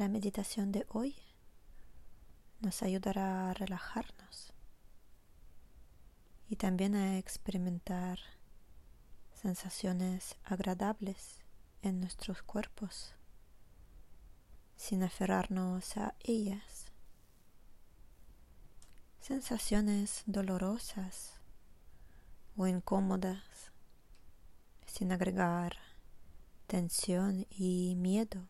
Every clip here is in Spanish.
La meditación de hoy nos ayudará a relajarnos y también a experimentar sensaciones agradables en nuestros cuerpos sin aferrarnos a ellas. Sensaciones dolorosas o incómodas sin agregar tensión y miedo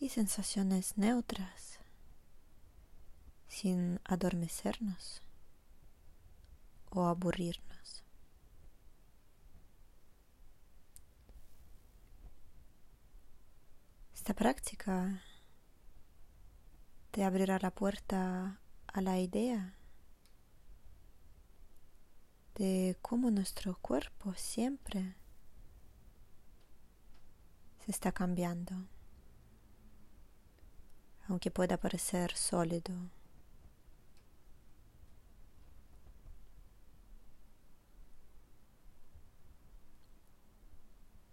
y sensaciones neutras sin adormecernos o aburrirnos. Esta práctica te abrirá la puerta a la idea de cómo nuestro cuerpo siempre se está cambiando aunque pueda parecer sólido.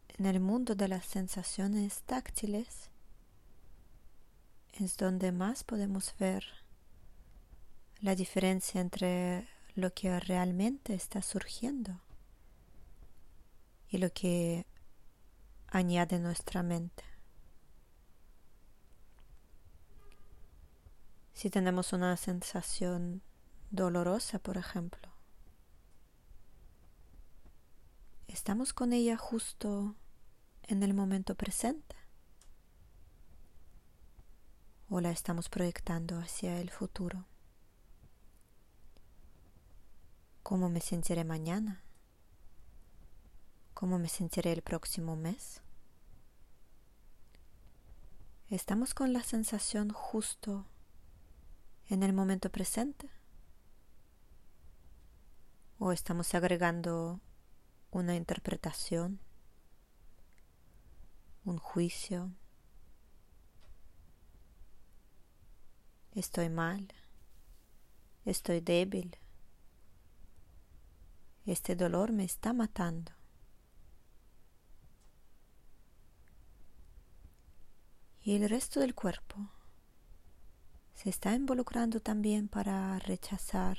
En el mundo de las sensaciones táctiles es donde más podemos ver la diferencia entre lo que realmente está surgiendo y lo que añade nuestra mente. Si tenemos una sensación dolorosa, por ejemplo, estamos con ella justo en el momento presente o la estamos proyectando hacia el futuro. ¿Cómo me sentiré mañana? ¿Cómo me sentiré el próximo mes? Estamos con la sensación justo en el momento presente? ¿O estamos agregando una interpretación, un juicio? Estoy mal, estoy débil, este dolor me está matando. Y el resto del cuerpo se está involucrando también para rechazar,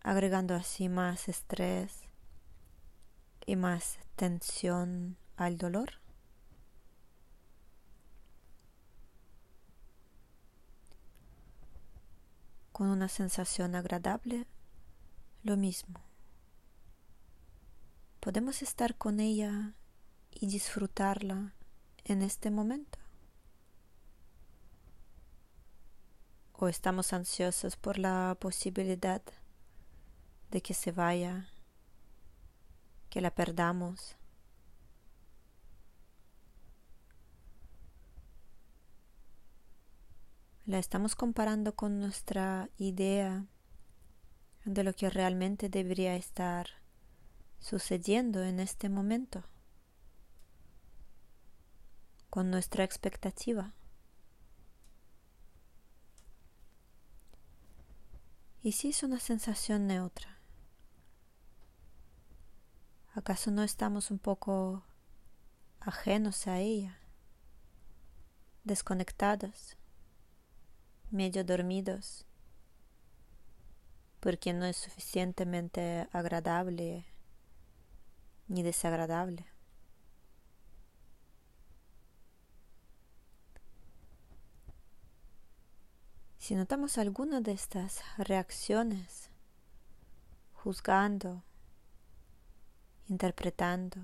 agregando así más estrés y más tensión al dolor. Con una sensación agradable, lo mismo. Podemos estar con ella y disfrutarla en este momento. O estamos ansiosos por la posibilidad de que se vaya, que la perdamos. La estamos comparando con nuestra idea de lo que realmente debería estar sucediendo en este momento, con nuestra expectativa. ¿Y si es una sensación neutra? ¿Acaso no estamos un poco ajenos a ella, desconectados, medio dormidos, porque no es suficientemente agradable ni desagradable? Si notamos alguna de estas reacciones, juzgando, interpretando,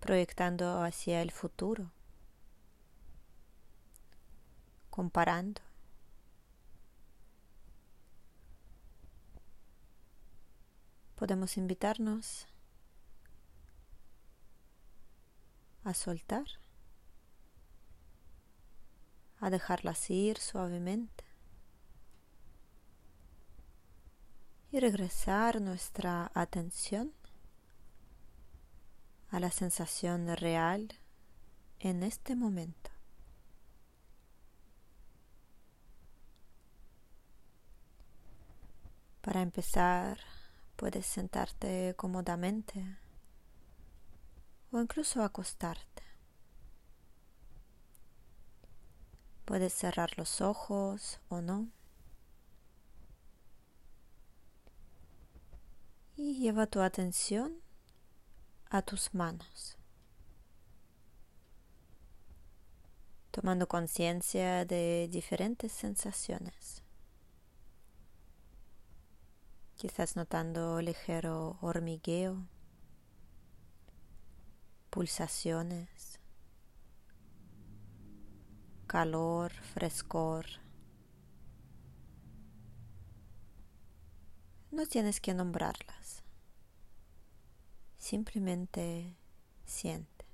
proyectando hacia el futuro, comparando, podemos invitarnos a soltar a dejarlas ir suavemente y regresar nuestra atención a la sensación real en este momento. Para empezar, Puedes sentarte cómodamente o incluso acostarte. Puedes cerrar los ojos o no. Y lleva tu atención a tus manos. tomando conciencia de diferentes sensaciones. Quizás notando ligero hormigueo, pulsaciones, calor, frescor. No tienes que nombrarlas, simplemente siente.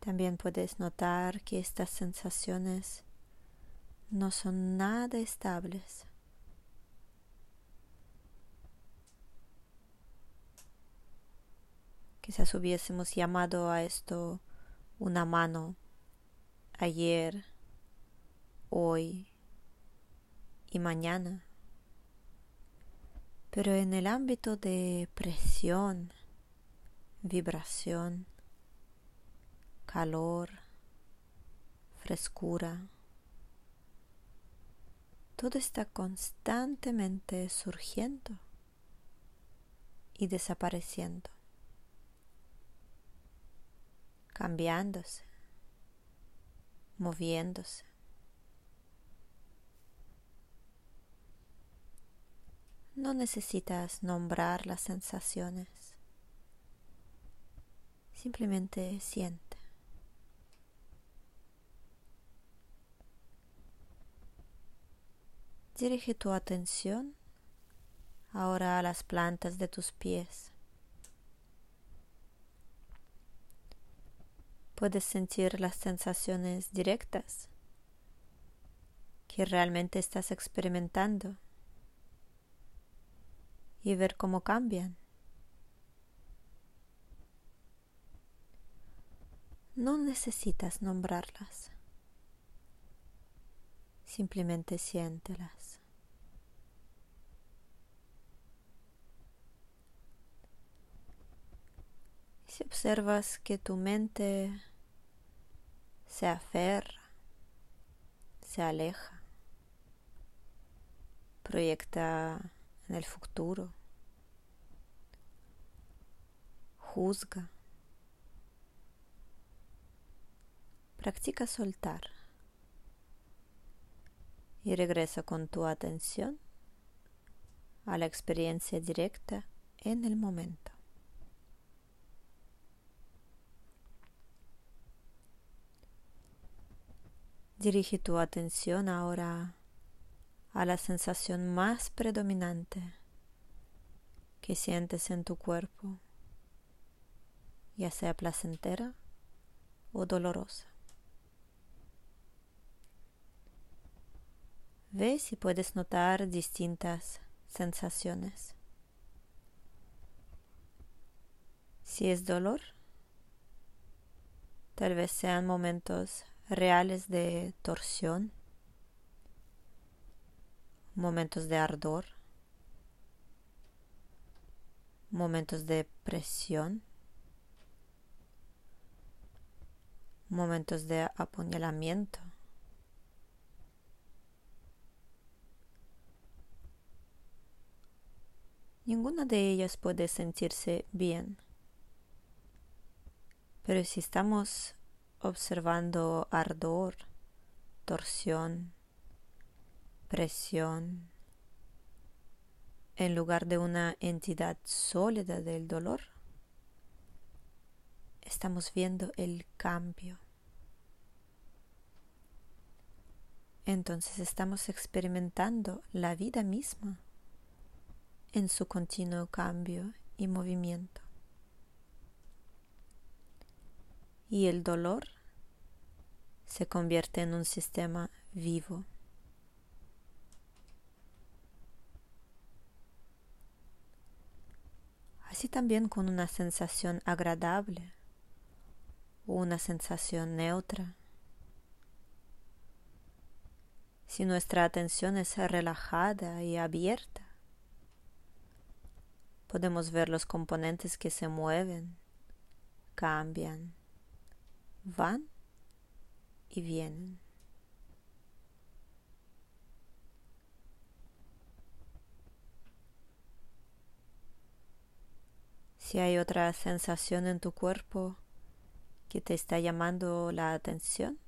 También puedes notar que estas sensaciones no son nada estables. Quizás hubiésemos llamado a esto una mano ayer, hoy y mañana. Pero en el ámbito de presión, vibración, calor, frescura. Todo está constantemente surgiendo y desapareciendo, cambiándose, moviéndose. No necesitas nombrar las sensaciones, simplemente siente. Dirige tu atención ahora a las plantas de tus pies. Puedes sentir las sensaciones directas que realmente estás experimentando y ver cómo cambian. No necesitas nombrarlas. Simplemente siéntelas. Si observas que tu mente se aferra, se aleja, proyecta en el futuro, juzga, practica soltar y regresa con tu atención a la experiencia directa en el momento. Dirige tu atención ahora a la sensación más predominante que sientes en tu cuerpo, ya sea placentera o dolorosa. Ve si puedes notar distintas sensaciones. Si es dolor, tal vez sean momentos reales de torsión, momentos de ardor, momentos de presión, momentos de apuñalamiento. Ninguna de ellas puede sentirse bien. Pero si estamos observando ardor, torsión, presión, en lugar de una entidad sólida del dolor, estamos viendo el cambio. Entonces estamos experimentando la vida misma en su continuo cambio y movimiento. Y el dolor se convierte en un sistema vivo. Así también con una sensación agradable o una sensación neutra. Si nuestra atención es relajada y abierta, podemos ver los componentes que se mueven, cambian, van y vienen. Si hay otra sensación en tu cuerpo que te está llamando la atención,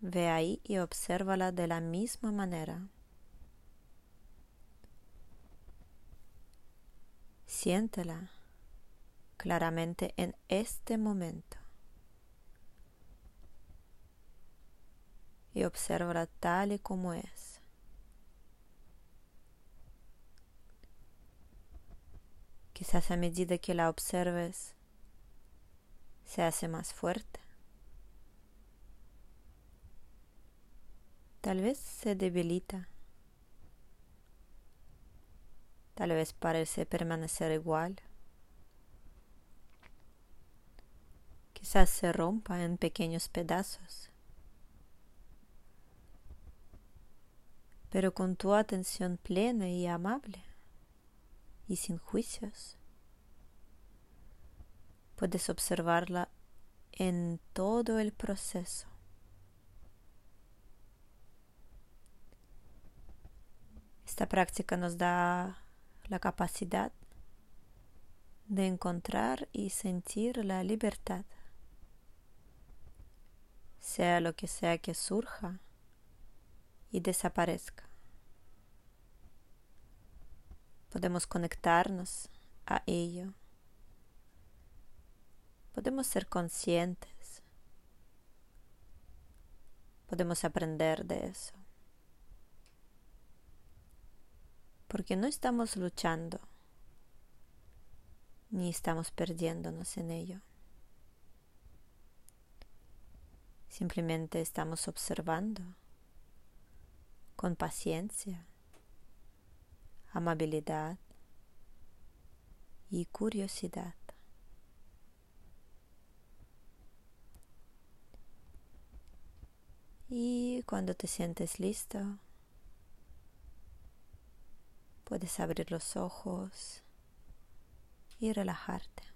ve ahí y obsérvala de la misma manera. Siéntela claramente en este momento y obsérvala tal y como es. Quizás a medida que la observes, se hace más fuerte. Tal vez se debilita. Tal vez parece permanecer igual. Quizás se rompa en pequeños pedazos. Pero con tu atención plena y amable y sin juicios. Puedes observarla en todo el proceso. Esta práctica nos da la capacidad de encontrar y sentir la libertad, sea lo que sea que surja y desaparezca podemos conectarnos a ello. Podemos ser conscientes. Podemos aprender de eso. Porque no estamos luchando, ni estamos perdiéndonos en ello. Simplemente estamos observando con paciencia amabilidad y curiosidad. Y cuando te sientes listo, puedes abrir los ojos y relajarte.